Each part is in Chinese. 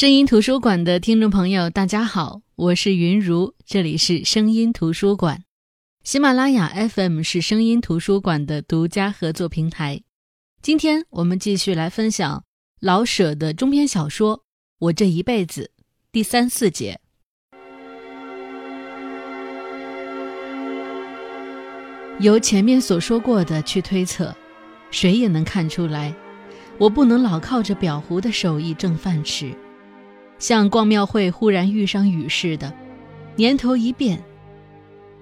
声音图书馆的听众朋友，大家好，我是云如，这里是声音图书馆。喜马拉雅 FM 是声音图书馆的独家合作平台。今天我们继续来分享老舍的中篇小说《我这一辈子》第三四节。由前面所说过的去推测，谁也能看出来，我不能老靠着裱糊的手艺挣饭吃。像逛庙会忽然遇上雨似的，年头一变，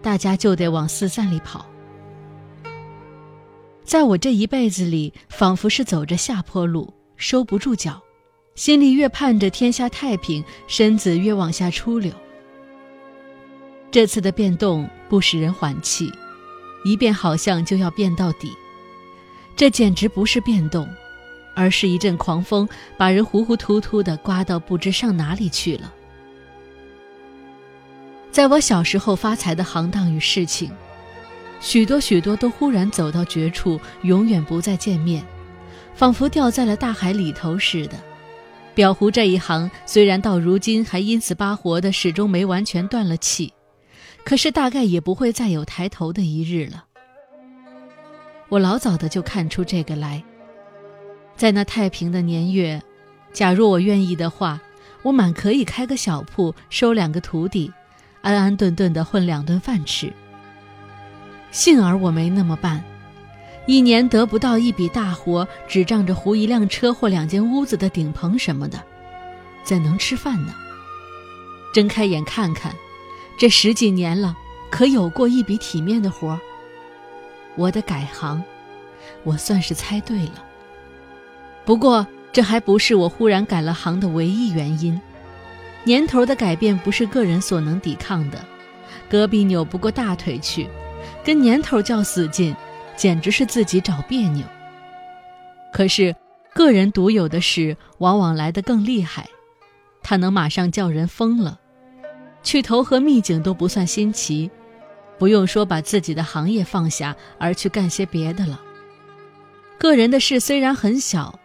大家就得往四散里跑。在我这一辈子里，仿佛是走着下坡路，收不住脚，心里越盼着天下太平，身子越往下出溜。这次的变动不使人缓气，一变好像就要变到底，这简直不是变动。而是一阵狂风，把人糊糊涂涂的刮到不知上哪里去了。在我小时候发财的行当与事情，许多许多都忽然走到绝处，永远不再见面，仿佛掉在了大海里头似的。裱糊这一行虽然到如今还因死巴活的，始终没完全断了气，可是大概也不会再有抬头的一日了。我老早的就看出这个来。在那太平的年月，假若我愿意的话，我满可以开个小铺，收两个徒弟，安安顿顿的混两顿饭吃。幸而我没那么办，一年得不到一笔大活，只仗着糊一辆车或两间屋子的顶棚什么的，怎能吃饭呢？睁开眼看看，这十几年了，可有过一笔体面的活？我的改行，我算是猜对了。不过，这还不是我忽然改了行的唯一原因。年头的改变不是个人所能抵抗的，隔壁扭不过大腿去，跟年头较死劲，简直是自己找别扭。可是，个人独有的事往往来得更厉害，它能马上叫人疯了。去投河秘境都不算新奇，不用说把自己的行业放下而去干些别的了。个人的事虽然很小。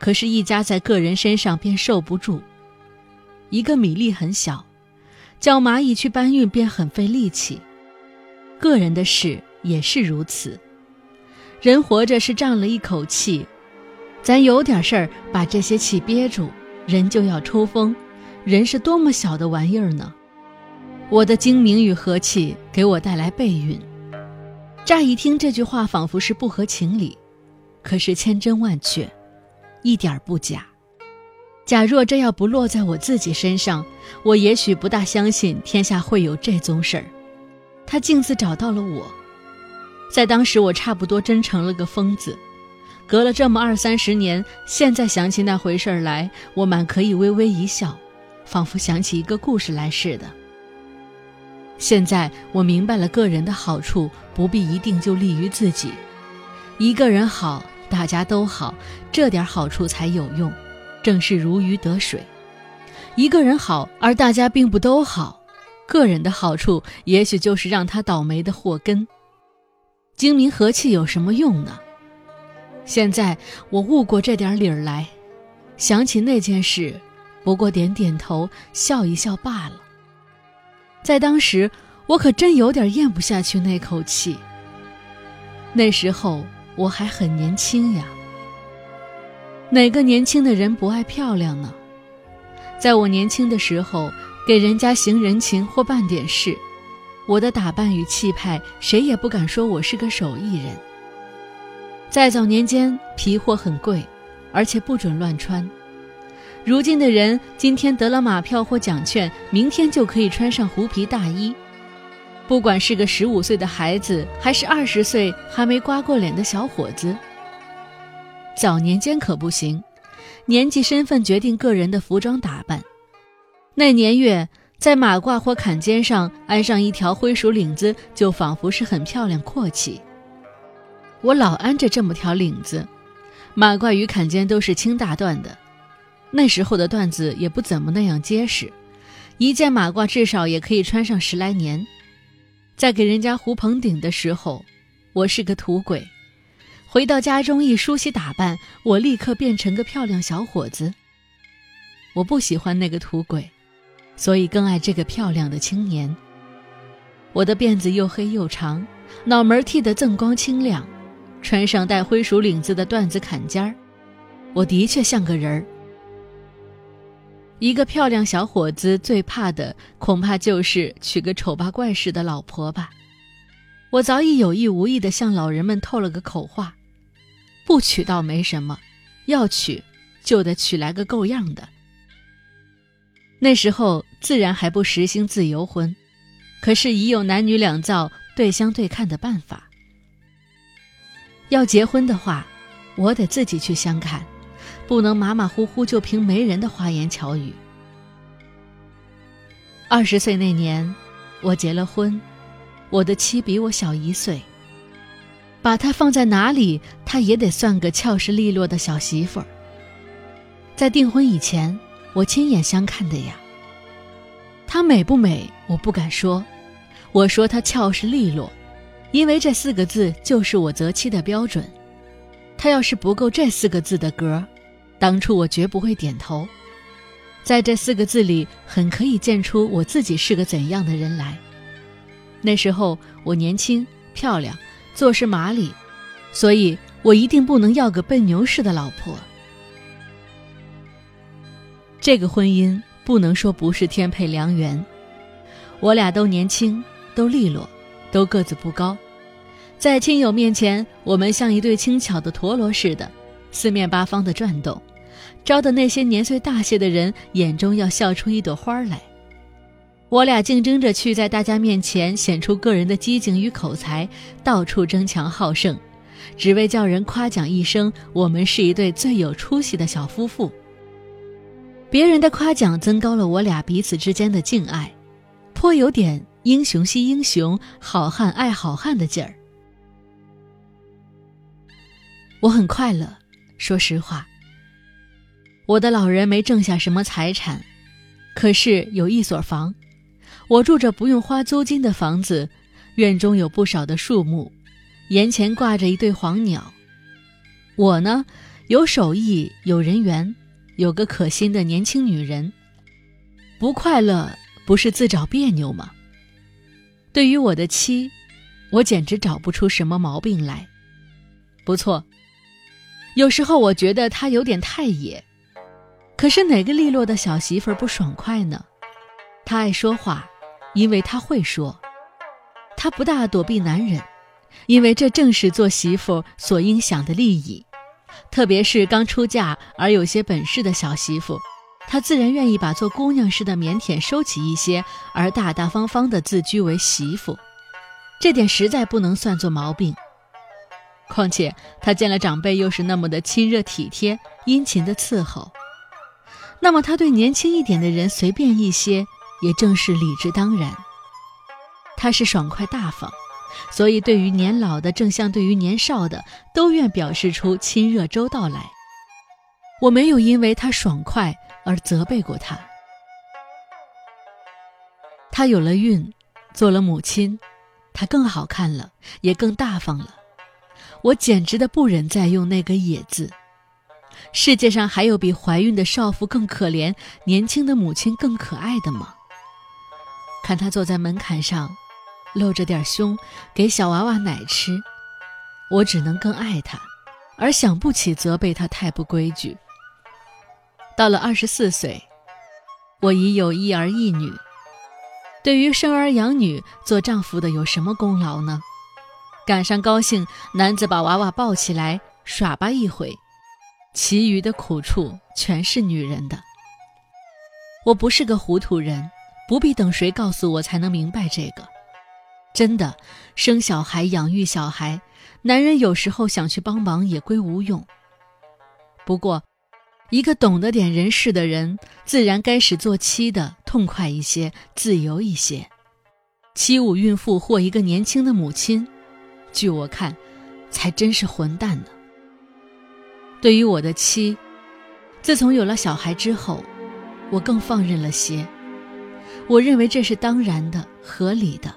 可是，一家在个人身上便受不住。一个米粒很小，叫蚂蚁去搬运便很费力气。个人的事也是如此。人活着是胀了一口气，咱有点事儿把这些气憋住，人就要抽风。人是多么小的玩意儿呢？我的精明与和气给我带来背运。乍一听这句话，仿佛是不合情理，可是千真万确。一点不假。假若这要不落在我自己身上，我也许不大相信天下会有这宗事儿。他径自找到了我，在当时我差不多真成了个疯子。隔了这么二三十年，现在想起那回事儿来，我满可以微微一笑，仿佛想起一个故事来似的。现在我明白了，个人的好处不必一定就利于自己，一个人好。大家都好，这点好处才有用，正是如鱼得水。一个人好，而大家并不都好，个人的好处也许就是让他倒霉的祸根。精明和气有什么用呢？现在我悟过这点理儿来，想起那件事，不过点点头，笑一笑罢了。在当时，我可真有点咽不下去那口气。那时候。我还很年轻呀，哪个年轻的人不爱漂亮呢？在我年轻的时候，给人家行人情或办点事，我的打扮与气派，谁也不敢说我是个手艺人。在早年间，皮货很贵，而且不准乱穿。如今的人，今天得了马票或奖券，明天就可以穿上狐皮大衣。不管是个十五岁的孩子，还是二十岁还没刮过脸的小伙子，早年间可不行。年纪、身份决定个人的服装打扮。那年月，在马褂或坎肩上安上一条灰鼠领子，就仿佛是很漂亮阔气。我老安着这么条领子，马褂与坎肩都是轻大缎的。那时候的缎子也不怎么那样结实，一件马褂至少也可以穿上十来年。在给人家糊棚顶的时候，我是个土鬼；回到家中一梳洗打扮，我立刻变成个漂亮小伙子。我不喜欢那个土鬼，所以更爱这个漂亮的青年。我的辫子又黑又长，脑门剃得锃光清亮，穿上带灰鼠领子的缎子坎肩儿，我的确像个人儿。一个漂亮小伙子最怕的，恐怕就是娶个丑八怪似的老婆吧。我早已有意无意地向老人们透了个口话：不娶倒没什么，要娶，就得娶来个够样的。那时候自然还不实行自由婚。可是已有男女两造对相对看的办法。要结婚的话，我得自己去相看，不能马马虎虎就凭媒人的花言巧语。二十岁那年，我结了婚，我的妻比我小一岁，把她放在哪里，她也得算个俏实利落的小媳妇儿。在订婚以前，我亲眼相看的呀。她美不美？我不敢说。我说她俏实利落，因为这四个字就是我择妻的标准。她要是不够这四个字的格，当初我绝不会点头。在这四个字里，很可以见出我自己是个怎样的人来。那时候我年轻漂亮，做事麻利，所以我一定不能要个笨牛似的老婆。这个婚姻。不能说不是天配良缘，我俩都年轻，都利落，都个子不高，在亲友面前，我们像一对轻巧的陀螺似的，四面八方的转动，招的那些年岁大些的人眼中要笑出一朵花来。我俩竞争着去在大家面前显出个人的机警与口才，到处争强好胜，只为叫人夸奖一声：我们是一对最有出息的小夫妇。别人的夸奖增高了我俩彼此之间的敬爱，颇有点英雄惜英雄、好汉爱好汉的劲儿。我很快乐，说实话。我的老人没挣下什么财产，可是有一所房，我住着不用花租金的房子，院中有不少的树木，檐前挂着一对黄鸟。我呢，有手艺，有人缘。有个可心的年轻女人，不快乐不是自找别扭吗？对于我的妻，我简直找不出什么毛病来。不错，有时候我觉得她有点太野。可是哪个利落的小媳妇不爽快呢？她爱说话，因为她会说；她不大躲避男人，因为这正是做媳妇所应享的利益。特别是刚出嫁而有些本事的小媳妇，她自然愿意把做姑娘似的腼腆收起一些，而大大方方地自居为媳妇。这点实在不能算作毛病。况且她见了长辈又是那么的亲热体贴、殷勤的伺候，那么他对年轻一点的人随便一些，也正是理之当然。他是爽快大方。所以，对于年老的，正像对于年少的，都愿表示出亲热周到来。我没有因为他爽快而责备过他。他有了孕，做了母亲，他更好看了，也更大方了。我简直的不忍再用那个“野”字。世界上还有比怀孕的少妇更可怜，年轻的母亲更可爱的吗？看她坐在门槛上。露着点胸，给小娃娃奶吃，我只能更爱她，而想不起责备她太不规矩。到了二十四岁，我已有一儿一女。对于生儿养女，做丈夫的有什么功劳呢？赶上高兴，男子把娃娃抱起来耍吧一回，其余的苦处全是女人的。我不是个糊涂人，不必等谁告诉我才能明白这个。真的，生小孩、养育小孩，男人有时候想去帮忙也归无用。不过，一个懂得点人事的人，自然该使做妻的痛快一些、自由一些。欺侮孕妇或一个年轻的母亲，据我看，才真是混蛋呢。对于我的妻，自从有了小孩之后，我更放任了些。我认为这是当然的、合理的。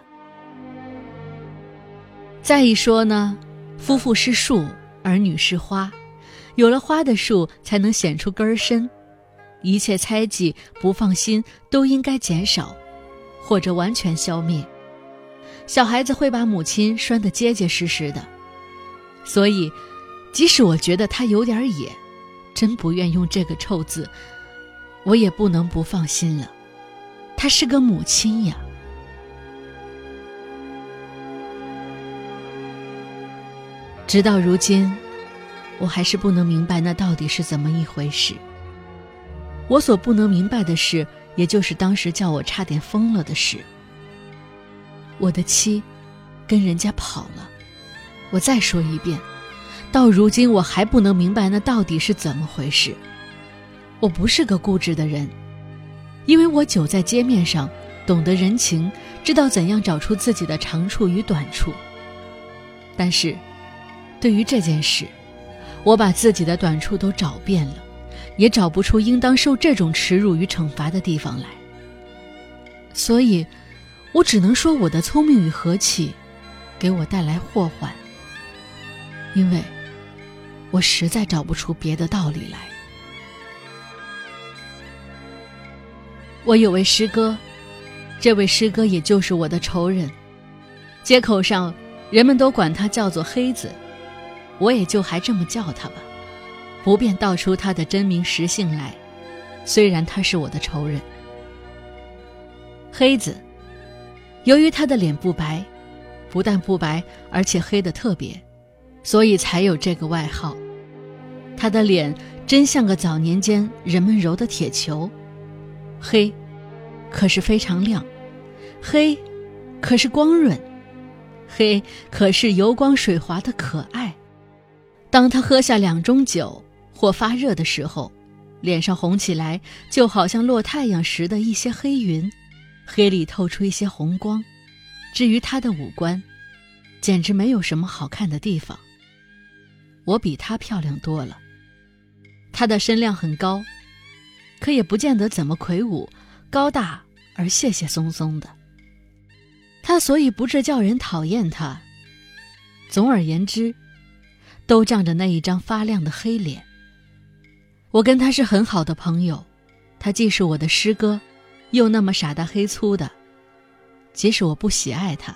再一说呢，夫妇是树，儿女是花，有了花的树才能显出根深。一切猜忌、不放心都应该减少，或者完全消灭。小孩子会把母亲拴得结结实实的，所以，即使我觉得他有点野，真不愿用这个臭字，我也不能不放心了。她是个母亲呀。直到如今，我还是不能明白那到底是怎么一回事。我所不能明白的事，也就是当时叫我差点疯了的事。我的妻跟人家跑了。我再说一遍，到如今我还不能明白那到底是怎么回事。我不是个固执的人，因为我久在街面上，懂得人情，知道怎样找出自己的长处与短处。但是。对于这件事，我把自己的短处都找遍了，也找不出应当受这种耻辱与惩罚的地方来。所以，我只能说我的聪明与和气，给我带来祸患。因为，我实在找不出别的道理来。我有位师哥，这位师哥也就是我的仇人，街口上人们都管他叫做黑子。我也就还这么叫他吧，不便道出他的真名实姓来。虽然他是我的仇人，黑子。由于他的脸不白，不但不白，而且黑的特别，所以才有这个外号。他的脸真像个早年间人们揉的铁球，黑，可是非常亮；黑，可是光润；黑，可是油光水滑的可爱。当他喝下两盅酒或发热的时候，脸上红起来，就好像落太阳时的一些黑云，黑里透出一些红光。至于他的五官，简直没有什么好看的地方。我比他漂亮多了。他的身量很高，可也不见得怎么魁梧，高大而谢谢松松的。他所以不致叫人讨厌他。总而言之。都仗着那一张发亮的黑脸。我跟他是很好的朋友，他既是我的师哥，又那么傻大黑粗的。即使我不喜爱他，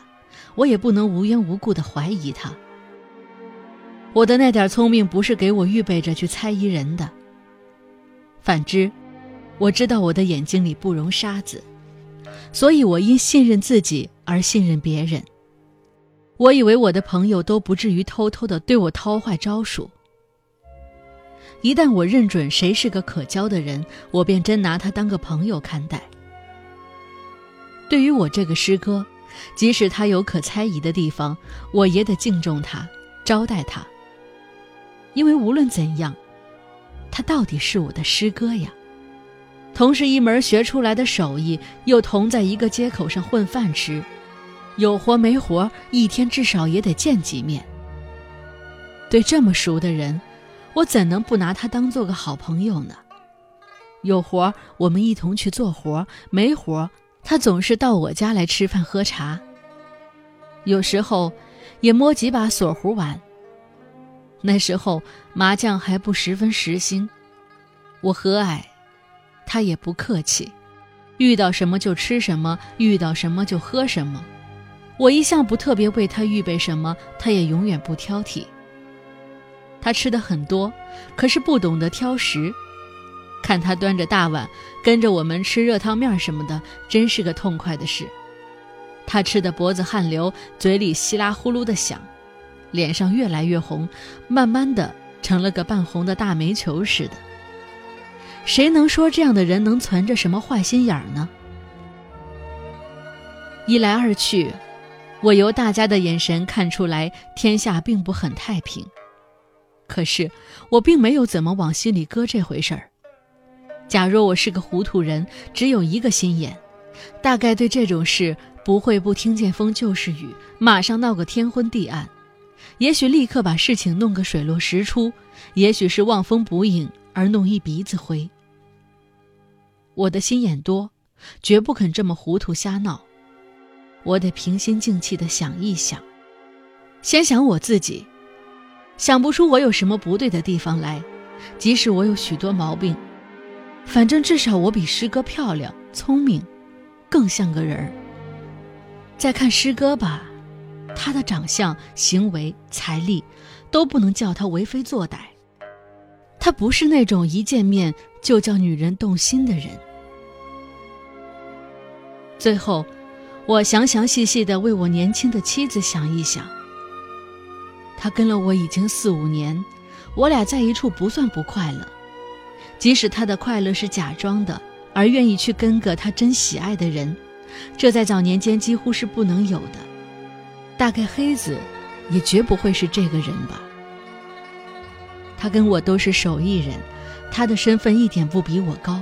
我也不能无缘无故的怀疑他。我的那点聪明不是给我预备着去猜疑人的。反之，我知道我的眼睛里不容沙子，所以我因信任自己而信任别人。我以为我的朋友都不至于偷偷的对我掏坏招数。一旦我认准谁是个可交的人，我便真拿他当个朋友看待。对于我这个师哥，即使他有可猜疑的地方，我也得敬重他，招待他。因为无论怎样，他到底是我的师哥呀。同是一门学出来的手艺，又同在一个街口上混饭吃。有活没活，一天至少也得见几面。对这么熟的人，我怎能不拿他当做个好朋友呢？有活我们一同去做活，没活他总是到我家来吃饭喝茶。有时候也摸几把锁胡碗。那时候麻将还不十分时兴，我和蔼，他也不客气，遇到什么就吃什么，遇到什么就喝什么。我一向不特别为他预备什么，他也永远不挑剔。他吃的很多，可是不懂得挑食。看他端着大碗跟着我们吃热汤面什么的，真是个痛快的事。他吃的脖子汗流，嘴里稀拉呼噜的响，脸上越来越红，慢慢的成了个半红的大煤球似的。谁能说这样的人能存着什么坏心眼儿呢？一来二去。我由大家的眼神看出来，天下并不很太平。可是我并没有怎么往心里搁这回事儿。假若我是个糊涂人，只有一个心眼，大概对这种事不会不听见风就是雨，马上闹个天昏地暗。也许立刻把事情弄个水落石出，也许是望风捕影而弄一鼻子灰。我的心眼多，绝不肯这么糊涂瞎闹。我得平心静气地想一想，先想我自己，想不出我有什么不对的地方来。即使我有许多毛病，反正至少我比师哥漂亮、聪明，更像个人儿。再看师哥吧，他的长相、行为、财力，都不能叫他为非作歹。他不是那种一见面就叫女人动心的人。最后，我详详细细的为我年轻的妻子想一想。他跟了我已经四五年，我俩在一处不算不快乐。即使他的快乐是假装的，而愿意去跟个他真喜爱的人，这在早年间几乎是不能有的。大概黑子，也绝不会是这个人吧。他跟我都是手艺人，他的身份一点不比我高，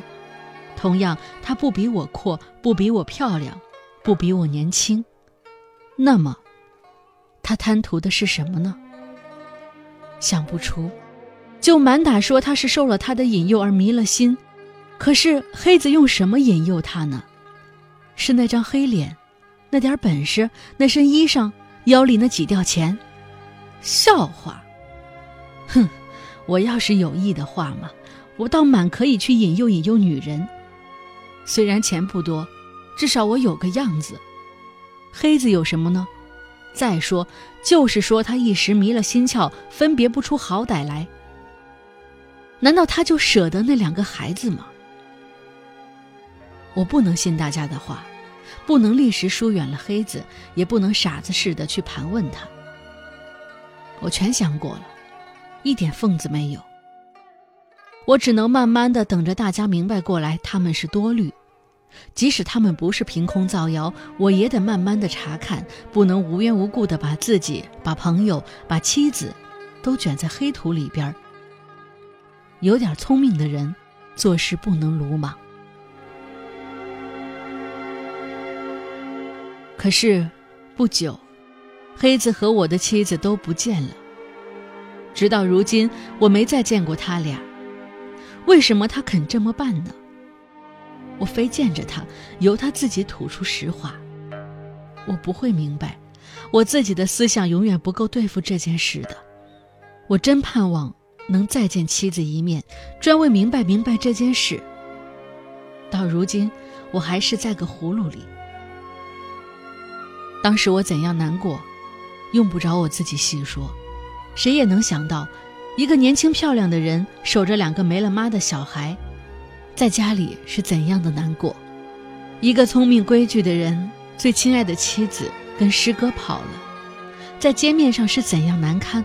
同样，他不比我阔，不比我漂亮，不比我年轻。那么，他贪图的是什么呢？想不出。就满打说他是受了他的引诱而迷了心，可是黑子用什么引诱他呢？是那张黑脸，那点本事，那身衣裳，腰里那几吊钱？笑话！哼，我要是有意的话嘛，我倒满可以去引诱引诱女人。虽然钱不多，至少我有个样子。黑子有什么呢？再说，就是说他一时迷了心窍，分别不出好歹来。难道他就舍得那两个孩子吗？我不能信大家的话，不能立时疏远了黑子，也不能傻子似的去盘问他。我全想过了，一点缝子没有。我只能慢慢的等着大家明白过来，他们是多虑。即使他们不是凭空造谣，我也得慢慢的查看，不能无缘无故的把自己、把朋友、把妻子，都卷在黑土里边儿。有点聪明的人，做事不能鲁莽。可是，不久，黑子和我的妻子都不见了。直到如今，我没再见过他俩。为什么他肯这么办呢？我非见着他，由他自己吐出实话。我不会明白，我自己的思想永远不够对付这件事的。我真盼望。能再见妻子一面，专为明白明白这件事。到如今，我还是在个葫芦里。当时我怎样难过，用不着我自己细说，谁也能想到，一个年轻漂亮的人守着两个没了妈的小孩，在家里是怎样的难过；一个聪明规矩的人，最亲爱的妻子跟师哥跑了，在街面上是怎样难堪。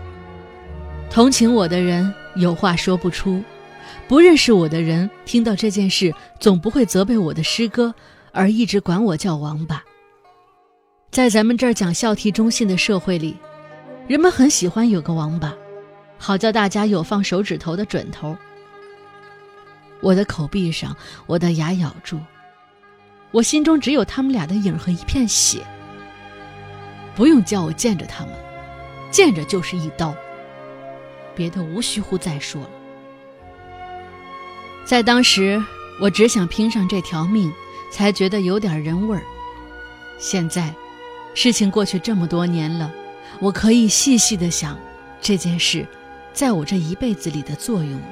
同情我的人有话说不出，不认识我的人听到这件事，总不会责备我的师哥，而一直管我叫王八。在咱们这儿讲孝悌忠信的社会里，人们很喜欢有个王八，好叫大家有放手指头的准头。我的口壁上，我的牙咬住，我心中只有他们俩的影和一片血。不用叫我见着他们，见着就是一刀。别的无需乎再说了。在当时，我只想拼上这条命，才觉得有点人味儿。现在，事情过去这么多年了，我可以细细的想这件事，在我这一辈子里的作用了。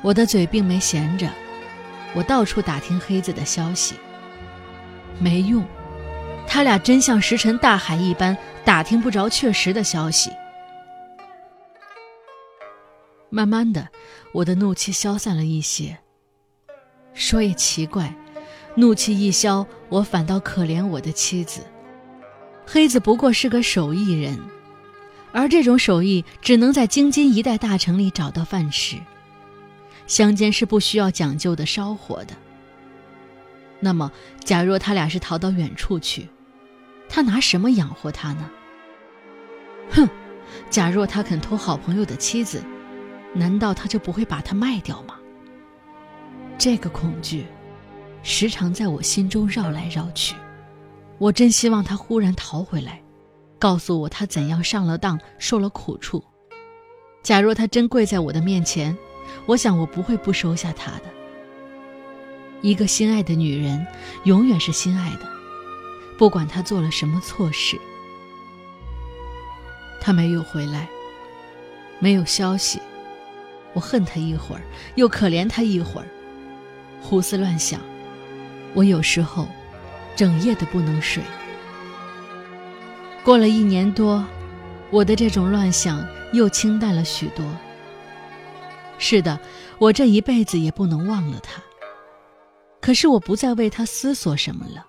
我的嘴并没闲着，我到处打听黑子的消息。没用，他俩真像石沉大海一般，打听不着确实的消息。慢慢的，我的怒气消散了一些。说也奇怪，怒气一消，我反倒可怜我的妻子。黑子不过是个手艺人，而这种手艺只能在京津一带大城里找到饭吃，乡间是不需要讲究的烧火的。那么，假若他俩是逃到远处去，他拿什么养活他呢？哼，假若他肯偷好朋友的妻子。难道他就不会把它卖掉吗？这个恐惧，时常在我心中绕来绕去。我真希望他忽然逃回来，告诉我他怎样上了当，受了苦处。假若他真跪在我的面前，我想我不会不收下他的。一个心爱的女人，永远是心爱的，不管她做了什么错事。他没有回来，没有消息。我恨他一会儿，又可怜他一会儿，胡思乱想，我有时候整夜的不能睡。过了一年多，我的这种乱想又清淡了许多。是的，我这一辈子也不能忘了他。可是我不再为他思索什么了。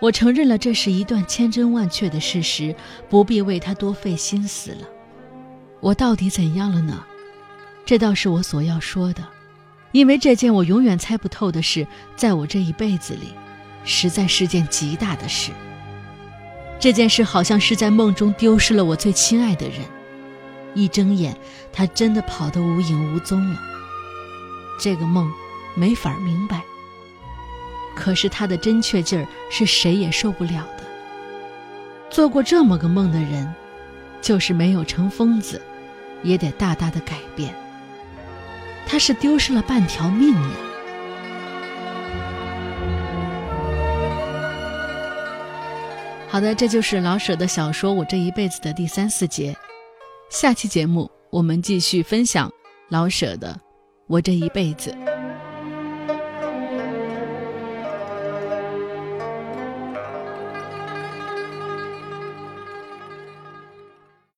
我承认了这是一段千真万确的事实，不必为他多费心思了。我到底怎样了呢？这倒是我所要说的，因为这件我永远猜不透的事，在我这一辈子里，实在是件极大的事。这件事好像是在梦中丢失了我最亲爱的人，一睁眼，他真的跑得无影无踪了。这个梦，没法明白。可是他的真确劲儿是谁也受不了的。做过这么个梦的人，就是没有成疯子，也得大大的改变。他是丢失了半条命呀。好的，这就是老舍的小说《我这一辈子》的第三四节。下期节目我们继续分享老舍的《我这一辈子》。